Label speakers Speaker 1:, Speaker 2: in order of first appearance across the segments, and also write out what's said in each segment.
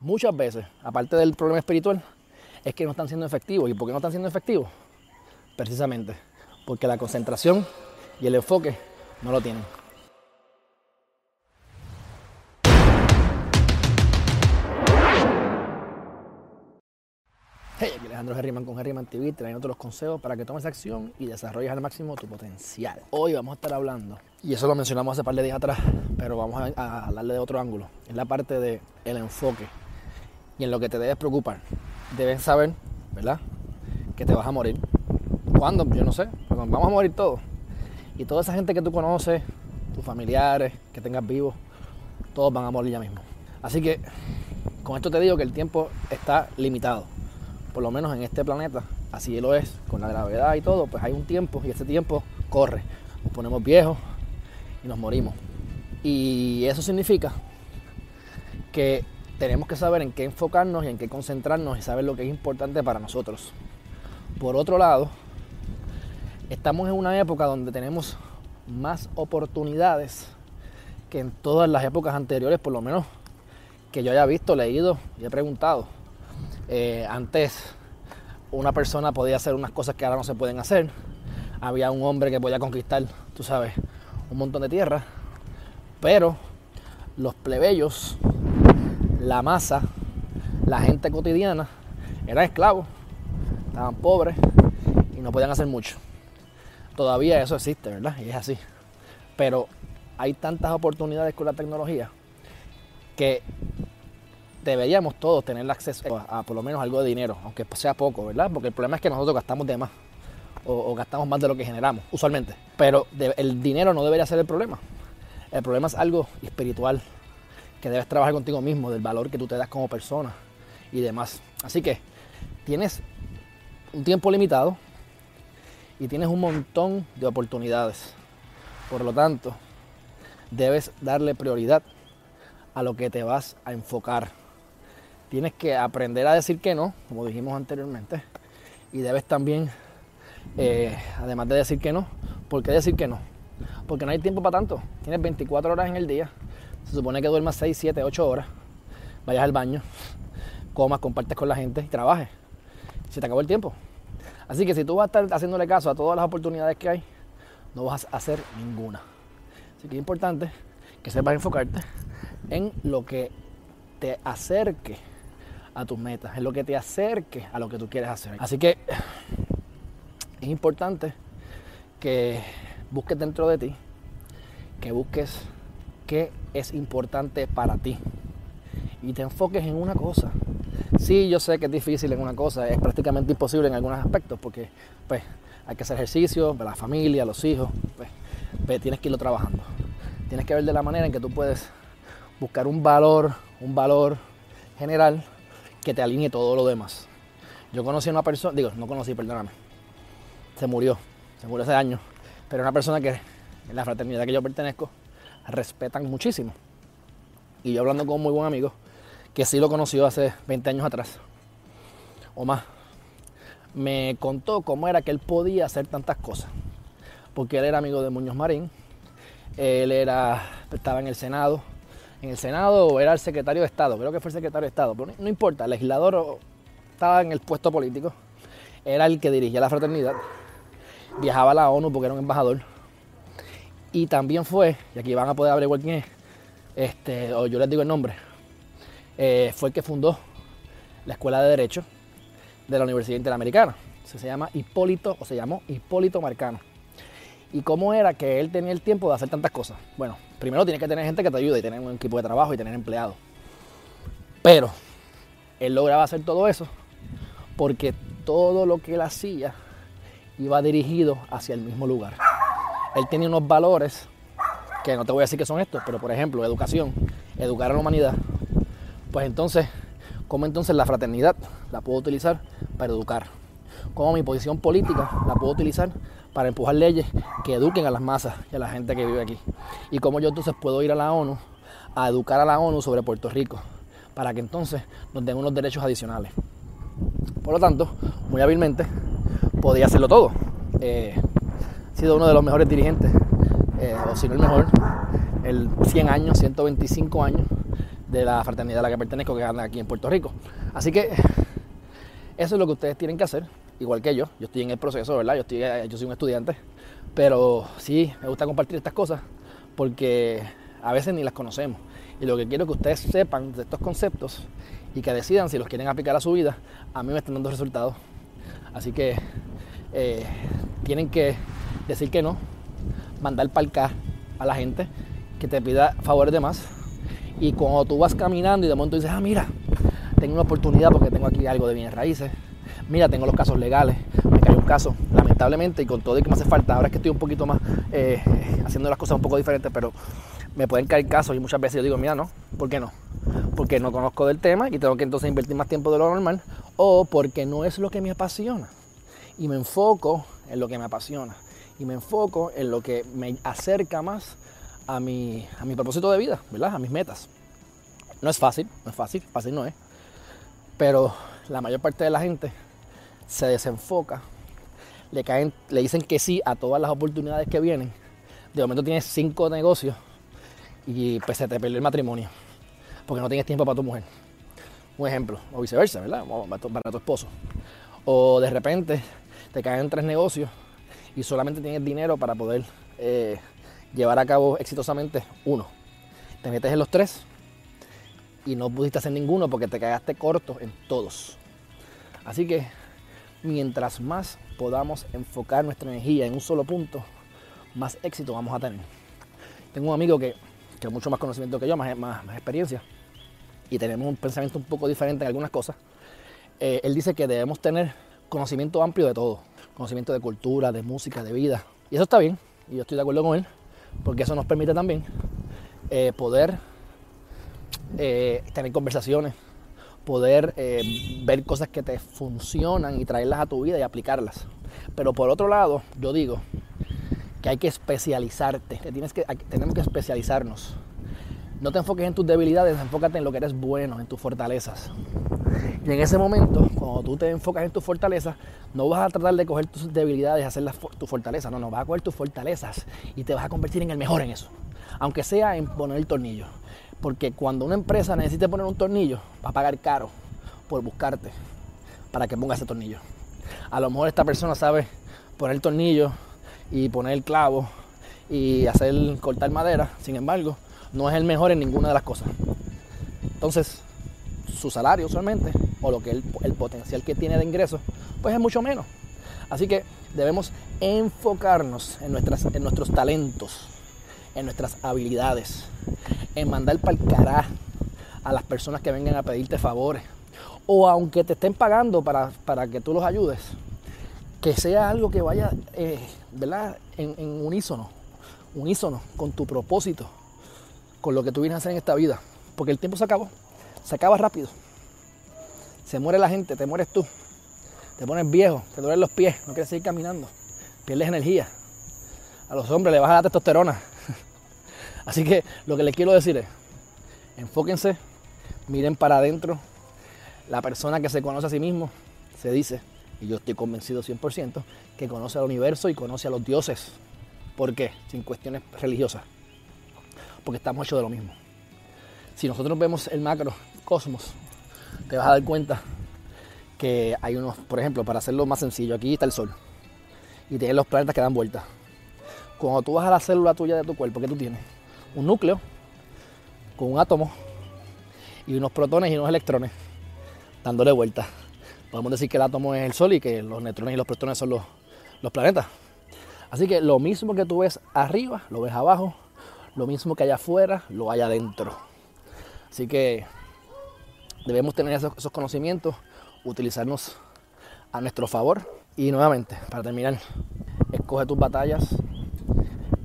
Speaker 1: muchas veces, aparte del problema espiritual, es que no están siendo efectivos. ¿Y por qué no están siendo efectivos? Precisamente porque la concentración y el enfoque no lo tienen. Hey, aquí Alejandro Herriman con Herriman TV, trayendo los consejos para que tomes acción y desarrolles al máximo tu potencial. Hoy vamos a estar hablando, y eso lo mencionamos hace par de días atrás, pero vamos a, hablarle de otro ángulo, en la parte del el enfoque y en lo que te debes preocupar. Debes saber, ¿verdad? Que te vas a morir. ¿Cuándo? Yo no sé, vamos a morir todos. Y toda esa gente que tú conoces, tus familiares, que tengas vivos, todos van a morir ya mismo. Así que con esto te digo que el tiempo está limitado por lo menos en este planeta, así lo es, con la gravedad y todo, pues hay un tiempo y ese tiempo corre. Nos ponemos viejos y nos morimos. Y eso significa que tenemos que saber en qué enfocarnos y en qué concentrarnos y saber lo que es importante para nosotros. Por otro lado, estamos en una época donde tenemos más oportunidades que en todas las épocas anteriores, por lo menos que yo haya visto, leído y he preguntado. Eh, antes una persona podía hacer unas cosas que ahora no se pueden hacer. Había un hombre que podía conquistar, tú sabes, un montón de tierra. Pero los plebeyos, la masa, la gente cotidiana, eran esclavos, estaban pobres y no podían hacer mucho. Todavía eso existe, ¿verdad? Y es así. Pero hay tantas oportunidades con la tecnología que deberíamos todos tener acceso a, por lo menos algo de dinero, aunque sea poco, ¿verdad? Porque el problema es que nosotros gastamos de más o, gastamos más de lo que generamos, usualmente. Pero el dinero no debería ser el problema. El problema es algo espiritual, que debes trabajar contigo mismo, del valor que tú te das como persona y demás. Así que tienes un tiempo limitado y tienes un montón de oportunidades. Por lo tanto, debes darle prioridad a lo que te vas a enfocar tienes que aprender a decir que no, como dijimos anteriormente, y debes también, eh, además de decir que no, ¿por qué decir que no? Porque no hay tiempo para tanto. Tienes 24 horas en el día, se supone que duermas 6, 7, 8 horas, vayas al baño, comas, compartes con la gente y trabajes. Se te acabó el tiempo. Así que si tú vas a estar haciéndole caso a todas las oportunidades que hay, no vas a hacer ninguna. Así que es importante que sepas enfocarte en lo que te acerque a tus metas, es lo que te acerque a lo que tú quieres hacer. Así que es importante que busques dentro de ti, que busques qué es importante para ti y te enfoques en una cosa. Sí, yo sé que es difícil en una cosa, es prácticamente imposible en algunos aspectos porque pues hay que hacer ejercicio, la familia, los hijos, pues, tienes que irlo trabajando. Tienes que ver de la manera en que tú puedes buscar un valor, un valor general que te alinee todo lo demás. Yo conocí a una persona, digo, no conocí, perdóname, se murió, se murió hace años, pero una persona que en la fraternidad que yo pertenezco respetan muchísimo. Y yo hablando con un muy buen amigo, que sí lo conoció hace 20 años atrás, o más, me contó cómo era que él podía hacer tantas cosas. Porque él era amigo de Muñoz Marín, él era, estaba en el Senado, en el Senado o era el secretario de Estado, creo que fue el secretario de Estado, pero no importa, el legislador estaba en el puesto político, era el que dirigía la fraternidad, viajaba a la ONU porque era un embajador, y también fue, y aquí van a poder averiguar quién es, este, o yo les digo el nombre, eh, fue el que fundó la Escuela de Derecho de la Universidad Interamericana. Se, llama Hipólito, o se llamó Hipólito Marcano. ¿Y cómo era que él tenía el tiempo de hacer tantas cosas? Bueno, primero tienes que tener gente que te ayude y tener un equipo de trabajo y tener empleados. Pero él lograba hacer todo eso porque todo lo que él hacía iba dirigido hacia el mismo lugar. Él tenía unos valores que no te voy a decir que son estos, pero por ejemplo, educación, educar a la humanidad. Pues entonces, ¿cómo entonces la fraternidad la puedo utilizar para educar? ¿Cómo mi posición política la puedo utilizar para empujar leyes que eduquen a las masas y a la gente que vive aquí. Y cómo yo entonces puedo ir a la ONU a educar a la ONU sobre Puerto Rico, para que entonces nos den unos derechos adicionales. Por lo tanto, muy hábilmente, podía hacerlo todo. Eh, sido uno de los mejores dirigentes, eh, o si no el mejor, el 100 años, 125 años de la fraternidad a la que pertenezco, que anda aquí en Puerto Rico. Así que eso es lo que ustedes tienen que hacer, igual que yo. Yo estoy en el proceso, ¿verdad? Yo, estoy, yo soy un estudiante, pero sí me gusta compartir estas cosas porque a veces ni las conocemos. Y lo que quiero que ustedes sepan de estos conceptos y que decidan si los quieren aplicar a su vida. A mí me están dando resultados. Así que eh, tienen que decir que no, mandar palcar a la gente que te pida favores de más. Y cuando tú vas caminando y de momento dices, ah, mira, tengo una oportunidad porque tengo aquí algo de bienes raíces. Mira, tengo los casos legales. Me cayó un caso, lamentablemente, y con todo y que me hace falta. Ahora es que estoy un poquito más eh, haciendo las cosas un poco diferentes, pero me pueden caer casos y muchas veces yo digo, mira, no, ¿por qué no? Porque no conozco del tema y tengo que entonces invertir más tiempo de lo normal, o porque no es lo que me apasiona. Y me enfoco en lo que me apasiona. Y me enfoco en lo que me acerca más a mi, a mi propósito de vida, ¿verdad? A mis metas. No es fácil, no es fácil, fácil no es. Pero la mayor parte de la gente se desenfoca, le, caen, le dicen que sí a todas las oportunidades que vienen. De momento tienes cinco negocios y pues se te perdió el matrimonio porque no tienes tiempo para tu mujer. Un ejemplo, o viceversa, ¿verdad? Para tu esposo. O de repente te caen tres negocios y solamente tienes dinero para poder eh, llevar a cabo exitosamente uno. Te metes en los tres y no pudiste hacer ninguno porque te quedaste corto en todos. Así que mientras más podamos enfocar nuestra energía en un solo punto, más éxito vamos a tener. Tengo un amigo que que mucho más conocimiento que yo, más, más, experiencia, y tenemos un pensamiento un poco diferente en algunas cosas, eh, él dice que debemos tener conocimiento amplio de todo, conocimiento de cultura, de música, de vida. Y eso está bien, y yo estoy de acuerdo con él, porque eso nos permite también eh, poder eh, tener conversaciones, poder ver cosas que te funcionan y traerlas a tu vida y aplicarlas. Pero por otro lado, yo digo que hay que especializarte, tienes que, tenemos que especializarnos. No te enfoques en tus debilidades, enfócate en lo que eres bueno, en tus fortalezas. Y en ese momento, cuando tú te enfocas en tus fortalezas, no vas a tratar de coger tus debilidades y hacerlas tus fortalezas, no, no, vas a coger tus fortalezas y te vas a convertir en el mejor en eso. Aunque sea en poner el tornillo. Porque cuando una empresa necesite poner un tornillo, va a pagar caro por buscarte para que ponga ese tornillo. A lo mejor esta persona sabe poner el tornillo y poner el clavo y hacer cortar madera, sin embargo, no es el mejor en ninguna de las cosas. Entonces, su salario usualmente, o lo que el, el potencial que tiene de ingresos, pues es mucho menos. Así que debemos enfocarnos en, nuestras, en nuestros talentos, en nuestras habilidades, en mandar para el carajo a las personas que vengan a pedirte favores. O aunque te estén pagando para, para que tú los ayudes, que sea algo que vaya eh, ¿verdad? En, en, unísono, unísono con tu propósito, con lo que tú vienes a hacer en esta vida. Porque el tiempo se acabó, se acaba rápido. Se muere la gente, te mueres tú, te pones viejo, te duelen los pies, no quieres seguir caminando, pierdes energía. A los hombres le baja la testosterona. Así que lo que les quiero decir es, enfóquense, miren para adentro. La persona que se conoce a sí mismo se dice, y yo estoy convencido 100%, que conoce al universo y conoce a los dioses. ¿Por qué? Sin cuestiones religiosas. Porque estamos hechos de lo mismo. Si nosotros vemos el macro cosmos, te vas a dar cuenta que hay unos, por ejemplo, para hacerlo más sencillo, aquí está el Sol. Y tienes los planetas que dan vueltas. Cuando tú vas a la célula tuya de tu cuerpo, ¿qué tú tienes? Un núcleo con un átomo y unos protones y unos electrones dándole vueltas podemos decir que el átomo es el Sol y que los neutrones y los protones son los, los planetas. Así que lo mismo que tú ves arriba, lo ves abajo, lo mismo que hay afuera, lo hay adentro. Así que debemos tener esos, conocimientos, utilizarnos a nuestro favor. Y nuevamente, para terminar, escoge tus batallas,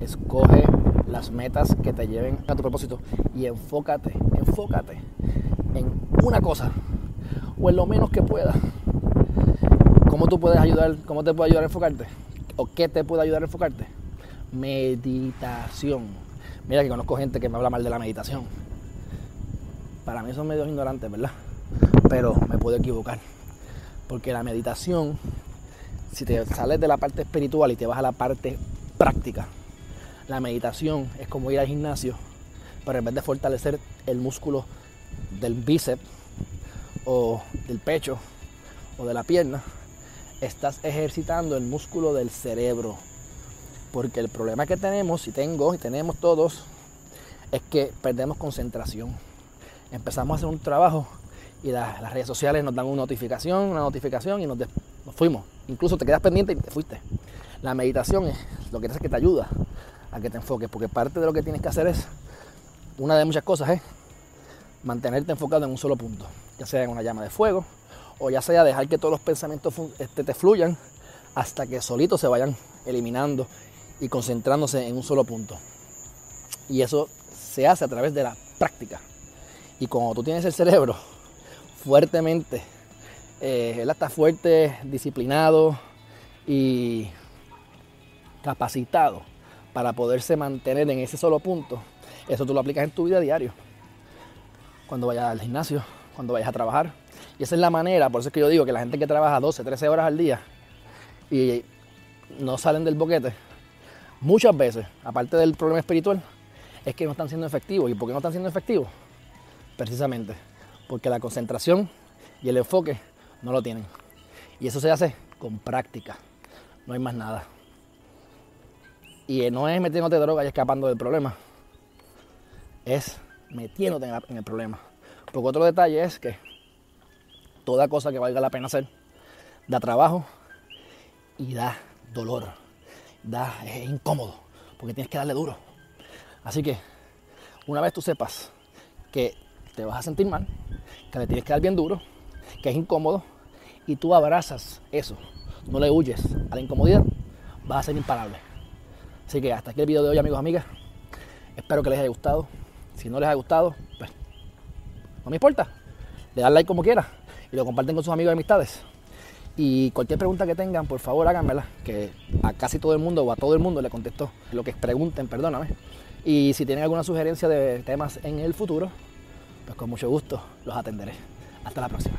Speaker 1: escoge las metas que te lleven a tu propósito y enfócate, enfócate en una cosa o en lo menos que pueda. ¿Cómo tú puedes ayudar? ¿Cómo te puede ayudar a enfocarte? ¿O qué te puede ayudar a enfocarte? Meditación. Mira que conozco gente que me habla mal de la meditación. Para mí son medios ignorantes, ¿verdad? Pero me puedo equivocar. Porque la meditación, si te sales de la parte espiritual y te vas a la parte práctica, la meditación es como ir al gimnasio, pero en vez de fortalecer el músculo del bíceps o del pecho o de la pierna, estás ejercitando el músculo del cerebro. Porque el problema que tenemos, y tengo y tenemos todos, es que perdemos concentración. Empezamos a hacer un trabajo y las redes sociales nos dan una notificación, una notificación y nos, fuimos. Incluso te quedas pendiente y te fuiste. La meditación es lo que hace que te ayuda a que te enfoques, porque parte de lo que tienes que hacer es, una de muchas cosas es mantenerte enfocado en un solo punto, ya sea en una llama de fuego, o ya sea dejar que todos los pensamientos este, te fluyan hasta que solitos se vayan eliminando y concentrándose en un solo punto. Y eso se hace a través de la práctica. Y cuando tú tienes el cerebro fuertemente, eh, él está fuerte, disciplinado y capacitado para poderse mantener en ese solo punto, eso tú lo aplicas en tu vida diario. Cuando vayas al gimnasio, cuando vayas a trabajar, y esa es la manera, por eso es que yo digo que la gente que trabaja 12, 13 horas al día y no salen del boquete, muchas veces, aparte del problema espiritual, es que no están siendo efectivos. ¿Y por qué no están siendo efectivos? Precisamente porque la concentración y el enfoque no lo tienen. Y eso se hace con práctica, no hay más nada. Y no es metiéndote droga y escapando del problema, es metiéndote en el problema. Porque otro detalle es que toda cosa que valga la pena hacer da trabajo y da dolor, da, es incómodo, porque tienes que darle duro. Así que una vez tú sepas que te vas a sentir mal, que le tienes que dar bien duro, que es incómodo, y tú abrazas eso, no le huyes a la incomodidad, vas a ser imparable. Así que hasta aquí el video de hoy, amigos, amigas. Espero que les haya gustado. Si no les ha gustado, pues no me importa. Le dan like como quiera y lo comparten con sus amigos y amistades. Y cualquier pregunta que tengan, por favor háganmela, que a casi todo el mundo o a todo el mundo le contesto lo que pregunten, perdóname. Y si tienen alguna sugerencia de temas en el futuro, pues con mucho gusto los atenderé. Hasta la próxima.